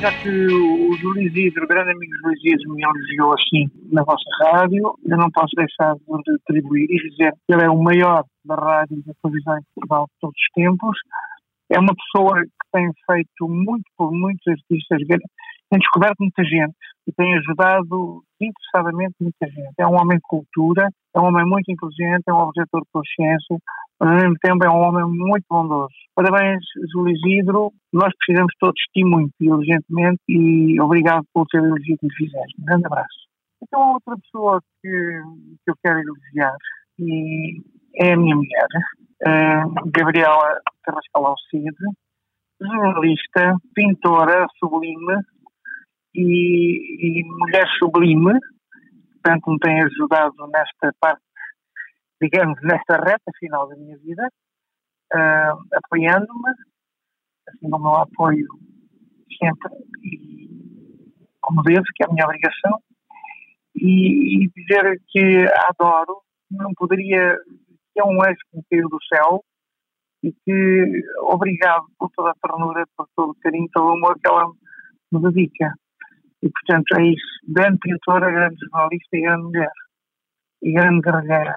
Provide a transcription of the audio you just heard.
já que o Júlio Isidro, grande amigo Júlio Isidro, me elogiou assim na vossa rádio, eu não posso deixar de atribuir e dizer que ele é o maior da rádio da televisão em Portugal de todos os tempos. É uma pessoa que tem feito muito por muitos artistas, tem descoberto muita gente e tem ajudado interessadamente muita gente. É um homem de cultura, é um homem muito inteligente, é um objetor de consciência, mas ao mesmo tempo é um homem muito bondoso. Parabéns, Júlio Isidro. Nós precisamos todos de ti muito diligentemente e obrigado pelo teu elogio que me fizeste. Um grande abraço. Então, outra pessoa que, que eu quero elogiar e é a minha mulher, uh, Gabriela Carrascal Alcide, jornalista, pintora sublime e, e mulher sublime, portanto me tem ajudado nesta parte digamos, nesta reta final da minha vida, uh, apoiando-me, assim como eu apoio sempre, e como devo, que é a minha obrigação, e, e dizer que adoro, não poderia, que é um anjo que me caiu do céu, e que obrigado por toda a ternura, por todo o carinho, todo o amor que ela me dedica. E, portanto, é isso. Grande pintora, grande jornalista e grande mulher. E grande guerreira